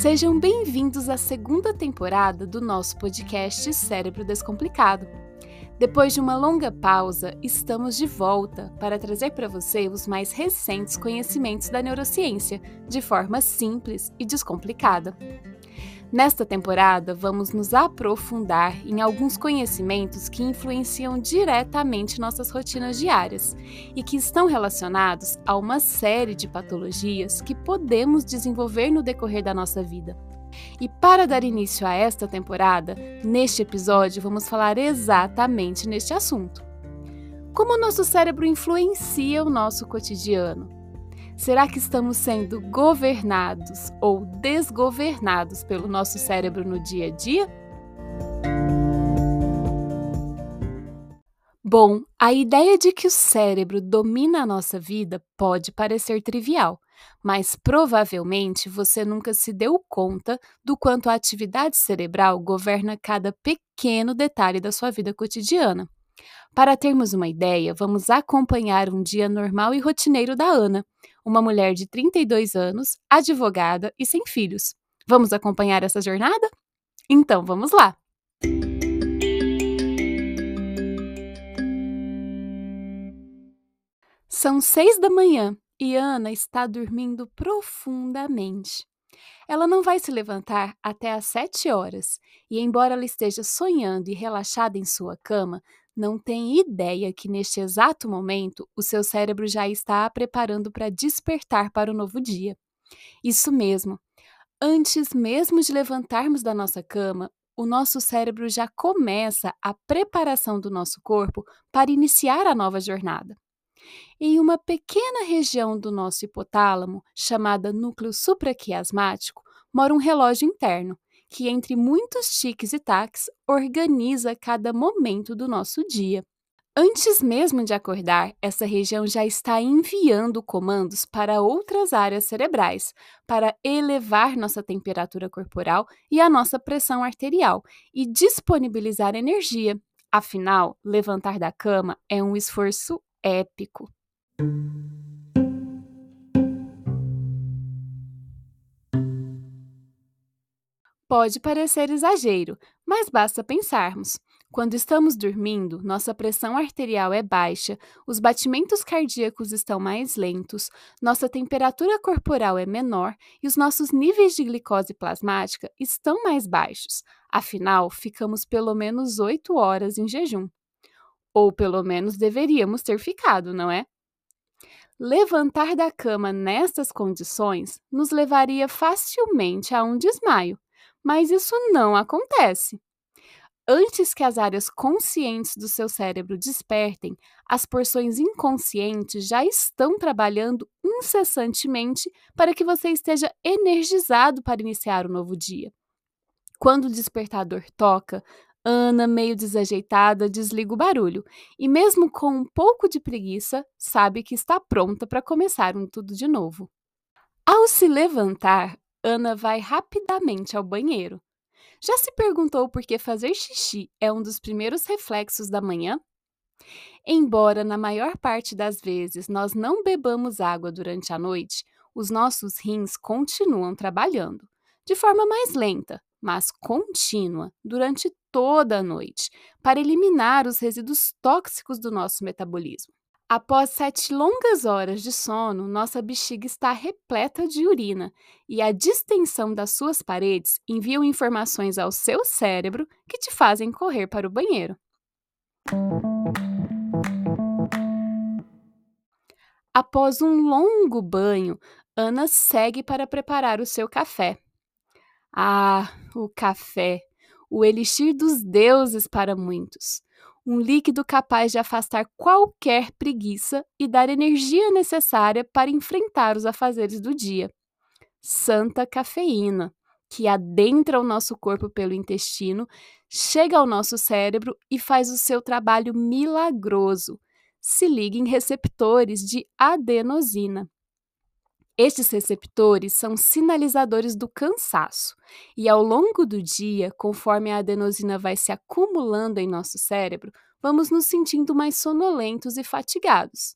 Sejam bem-vindos à segunda temporada do nosso podcast Cérebro Descomplicado. Depois de uma longa pausa, estamos de volta para trazer para você os mais recentes conhecimentos da neurociência, de forma simples e descomplicada. Nesta temporada, vamos nos aprofundar em alguns conhecimentos que influenciam diretamente nossas rotinas diárias e que estão relacionados a uma série de patologias que podemos desenvolver no decorrer da nossa vida. E para dar início a esta temporada, neste episódio vamos falar exatamente neste assunto. Como o nosso cérebro influencia o nosso cotidiano? Será que estamos sendo governados ou desgovernados pelo nosso cérebro no dia a dia? Bom, a ideia de que o cérebro domina a nossa vida pode parecer trivial, mas provavelmente você nunca se deu conta do quanto a atividade cerebral governa cada pequeno detalhe da sua vida cotidiana. Para termos uma ideia, vamos acompanhar um dia normal e rotineiro da Ana, uma mulher de 32 anos, advogada e sem filhos. Vamos acompanhar essa jornada? Então vamos lá! São seis da manhã e Ana está dormindo profundamente. Ela não vai se levantar até às sete horas, e embora ela esteja sonhando e relaxada em sua cama, não tem ideia que neste exato momento o seu cérebro já está a preparando para despertar para o novo dia. Isso mesmo. Antes mesmo de levantarmos da nossa cama, o nosso cérebro já começa a preparação do nosso corpo para iniciar a nova jornada. Em uma pequena região do nosso hipotálamo, chamada núcleo supraquiasmático, mora um relógio interno que, entre muitos tiques e taques, organiza cada momento do nosso dia. Antes mesmo de acordar, essa região já está enviando comandos para outras áreas cerebrais para elevar nossa temperatura corporal e a nossa pressão arterial e disponibilizar energia. Afinal, levantar da cama é um esforço épico. Pode parecer exagero, mas basta pensarmos. Quando estamos dormindo, nossa pressão arterial é baixa, os batimentos cardíacos estão mais lentos, nossa temperatura corporal é menor e os nossos níveis de glicose plasmática estão mais baixos. Afinal, ficamos pelo menos 8 horas em jejum. Ou pelo menos deveríamos ter ficado, não é? Levantar da cama nestas condições nos levaria facilmente a um desmaio mas isso não acontece. Antes que as áreas conscientes do seu cérebro despertem, as porções inconscientes já estão trabalhando incessantemente para que você esteja energizado para iniciar o novo dia. Quando o despertador toca, Ana, meio desajeitada, desliga o barulho e, mesmo com um pouco de preguiça, sabe que está pronta para começar um tudo de novo. Ao se levantar, Ana vai rapidamente ao banheiro. Já se perguntou por que fazer xixi é um dos primeiros reflexos da manhã? Embora na maior parte das vezes nós não bebamos água durante a noite, os nossos rins continuam trabalhando, de forma mais lenta, mas contínua, durante toda a noite, para eliminar os resíduos tóxicos do nosso metabolismo. Após sete longas horas de sono, nossa bexiga está repleta de urina e a distensão das suas paredes enviam informações ao seu cérebro que te fazem correr para o banheiro. Após um longo banho, Ana segue para preparar o seu café. Ah, o café! O elixir dos deuses para muitos um líquido capaz de afastar qualquer preguiça e dar energia necessária para enfrentar os afazeres do dia. Santa cafeína, que adentra o nosso corpo pelo intestino, chega ao nosso cérebro e faz o seu trabalho milagroso. Se liga em receptores de adenosina. Estes receptores são sinalizadores do cansaço, e ao longo do dia, conforme a adenosina vai se acumulando em nosso cérebro, vamos nos sentindo mais sonolentos e fatigados.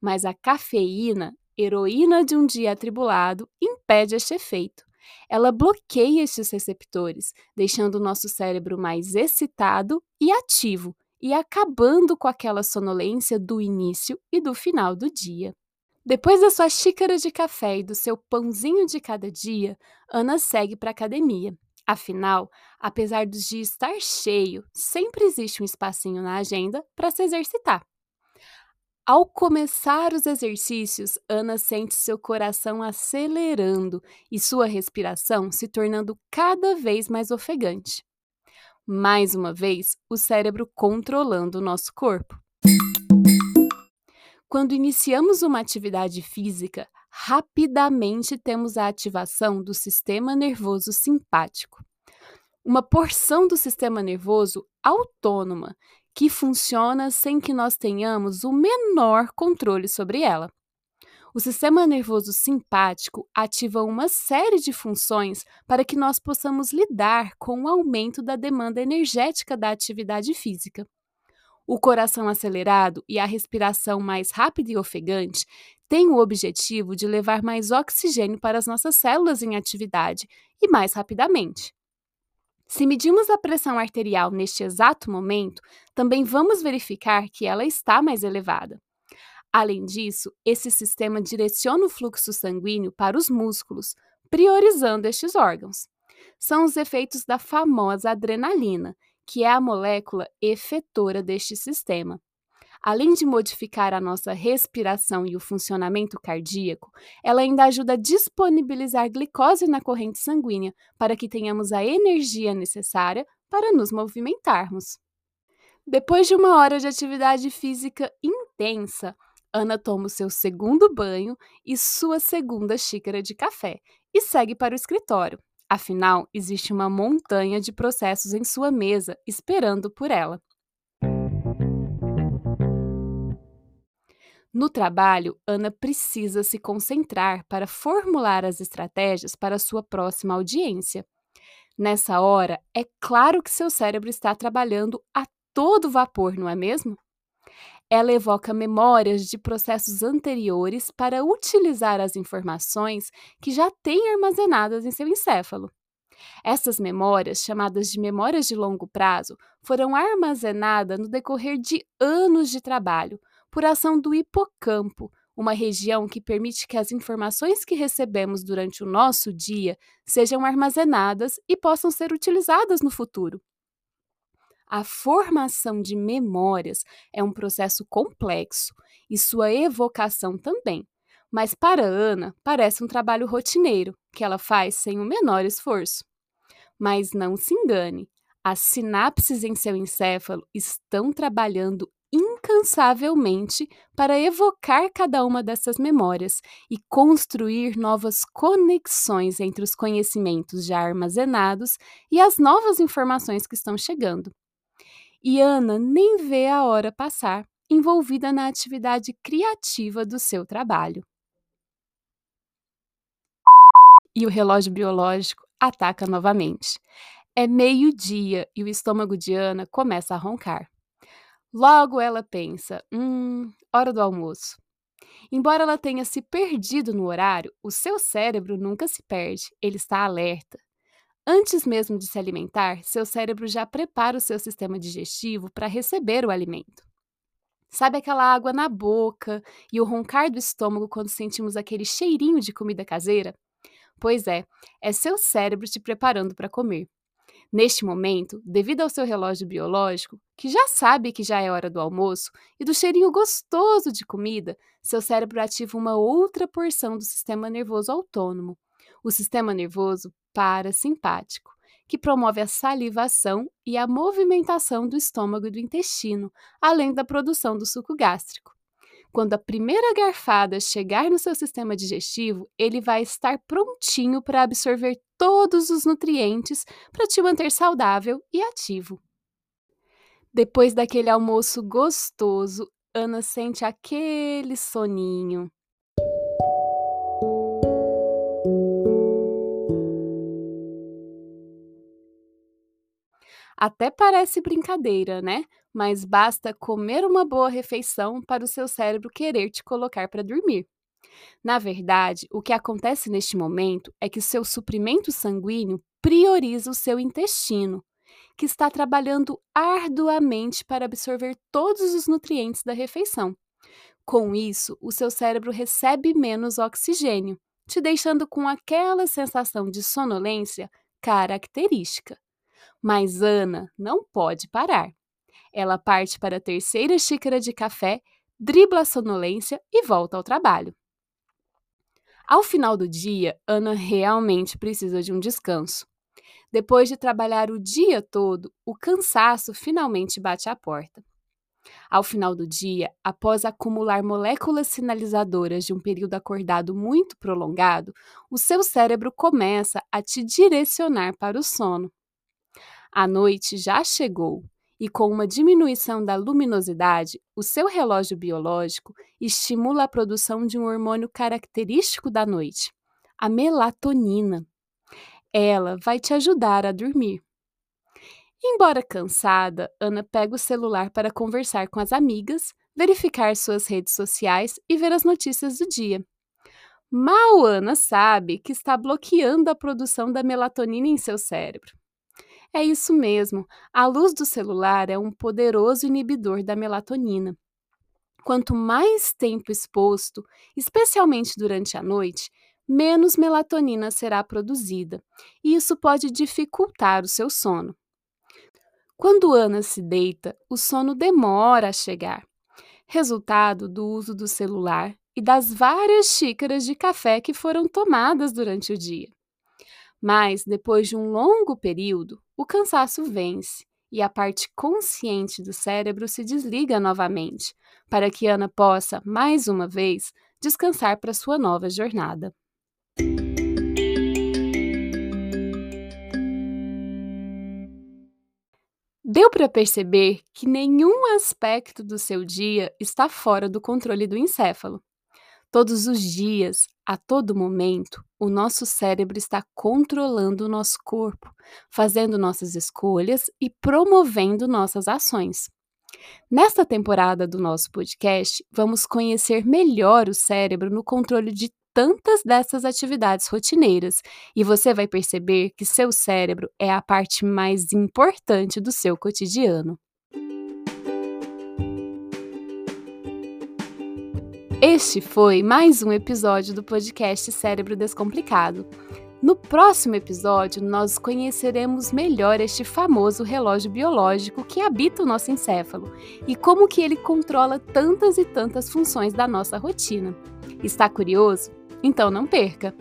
Mas a cafeína, heroína de um dia atribulado, impede este efeito. Ela bloqueia estes receptores, deixando o nosso cérebro mais excitado e ativo e acabando com aquela sonolência do início e do final do dia. Depois da sua xícara de café e do seu pãozinho de cada dia, Ana segue para a academia. Afinal, apesar dos dias estar cheio, sempre existe um espacinho na agenda para se exercitar. Ao começar os exercícios, Ana sente seu coração acelerando e sua respiração se tornando cada vez mais ofegante. Mais uma vez, o cérebro controlando o nosso corpo. Quando iniciamos uma atividade física, rapidamente temos a ativação do sistema nervoso simpático, uma porção do sistema nervoso autônoma que funciona sem que nós tenhamos o menor controle sobre ela. O sistema nervoso simpático ativa uma série de funções para que nós possamos lidar com o aumento da demanda energética da atividade física. O coração acelerado e a respiração mais rápida e ofegante têm o objetivo de levar mais oxigênio para as nossas células em atividade e mais rapidamente. Se medimos a pressão arterial neste exato momento, também vamos verificar que ela está mais elevada. Além disso, esse sistema direciona o fluxo sanguíneo para os músculos, priorizando estes órgãos. São os efeitos da famosa adrenalina, que é a molécula efetora deste sistema. Além de modificar a nossa respiração e o funcionamento cardíaco, ela ainda ajuda a disponibilizar glicose na corrente sanguínea para que tenhamos a energia necessária para nos movimentarmos. Depois de uma hora de atividade física intensa, Ana toma o seu segundo banho e sua segunda xícara de café e segue para o escritório. Afinal, existe uma montanha de processos em sua mesa esperando por ela. No trabalho, Ana precisa se concentrar para formular as estratégias para sua próxima audiência. Nessa hora, é claro que seu cérebro está trabalhando a todo vapor, não é mesmo? Ela evoca memórias de processos anteriores para utilizar as informações que já tem armazenadas em seu encéfalo. Essas memórias, chamadas de memórias de longo prazo, foram armazenadas no decorrer de anos de trabalho, por ação do hipocampo, uma região que permite que as informações que recebemos durante o nosso dia sejam armazenadas e possam ser utilizadas no futuro. A formação de memórias é um processo complexo e sua evocação também, mas para Ana parece um trabalho rotineiro que ela faz sem o menor esforço. Mas não se engane, as sinapses em seu encéfalo estão trabalhando incansavelmente para evocar cada uma dessas memórias e construir novas conexões entre os conhecimentos já armazenados e as novas informações que estão chegando. E Ana nem vê a hora passar, envolvida na atividade criativa do seu trabalho. E o relógio biológico ataca novamente. É meio-dia e o estômago de Ana começa a roncar. Logo ela pensa: hum, hora do almoço. Embora ela tenha se perdido no horário, o seu cérebro nunca se perde, ele está alerta. Antes mesmo de se alimentar, seu cérebro já prepara o seu sistema digestivo para receber o alimento. Sabe aquela água na boca e o roncar do estômago quando sentimos aquele cheirinho de comida caseira? Pois é, é seu cérebro te preparando para comer. Neste momento, devido ao seu relógio biológico, que já sabe que já é hora do almoço, e do cheirinho gostoso de comida, seu cérebro ativa uma outra porção do sistema nervoso autônomo, o sistema nervoso parasimpático, que promove a salivação e a movimentação do estômago e do intestino, além da produção do suco gástrico. Quando a primeira garfada chegar no seu sistema digestivo, ele vai estar prontinho para absorver todos os nutrientes para te manter saudável e ativo. Depois daquele almoço gostoso, Ana sente aquele soninho. Até parece brincadeira, né? Mas basta comer uma boa refeição para o seu cérebro querer te colocar para dormir. Na verdade, o que acontece neste momento é que seu suprimento sanguíneo prioriza o seu intestino, que está trabalhando arduamente para absorver todos os nutrientes da refeição. Com isso, o seu cérebro recebe menos oxigênio, te deixando com aquela sensação de sonolência característica. Mas Ana não pode parar. Ela parte para a terceira xícara de café, dribla a sonolência e volta ao trabalho. Ao final do dia, Ana realmente precisa de um descanso. Depois de trabalhar o dia todo, o cansaço finalmente bate à porta. Ao final do dia, após acumular moléculas sinalizadoras de um período acordado muito prolongado, o seu cérebro começa a te direcionar para o sono. A noite já chegou e, com uma diminuição da luminosidade, o seu relógio biológico estimula a produção de um hormônio característico da noite, a melatonina. Ela vai te ajudar a dormir. Embora cansada, Ana pega o celular para conversar com as amigas, verificar suas redes sociais e ver as notícias do dia. Mal Ana sabe que está bloqueando a produção da melatonina em seu cérebro. É isso mesmo, a luz do celular é um poderoso inibidor da melatonina. Quanto mais tempo exposto, especialmente durante a noite, menos melatonina será produzida, e isso pode dificultar o seu sono. Quando Ana se deita, o sono demora a chegar, resultado do uso do celular e das várias xícaras de café que foram tomadas durante o dia. Mas, depois de um longo período, o cansaço vence e a parte consciente do cérebro se desliga novamente, para que Ana possa, mais uma vez, descansar para sua nova jornada. Deu para perceber que nenhum aspecto do seu dia está fora do controle do encéfalo. Todos os dias, a todo momento, o nosso cérebro está controlando o nosso corpo, fazendo nossas escolhas e promovendo nossas ações. Nesta temporada do nosso podcast, vamos conhecer melhor o cérebro no controle de tantas dessas atividades rotineiras e você vai perceber que seu cérebro é a parte mais importante do seu cotidiano. Este foi mais um episódio do podcast Cérebro Descomplicado. No próximo episódio, nós conheceremos melhor este famoso relógio biológico que habita o nosso encéfalo e como que ele controla tantas e tantas funções da nossa rotina. Está curioso? Então não perca!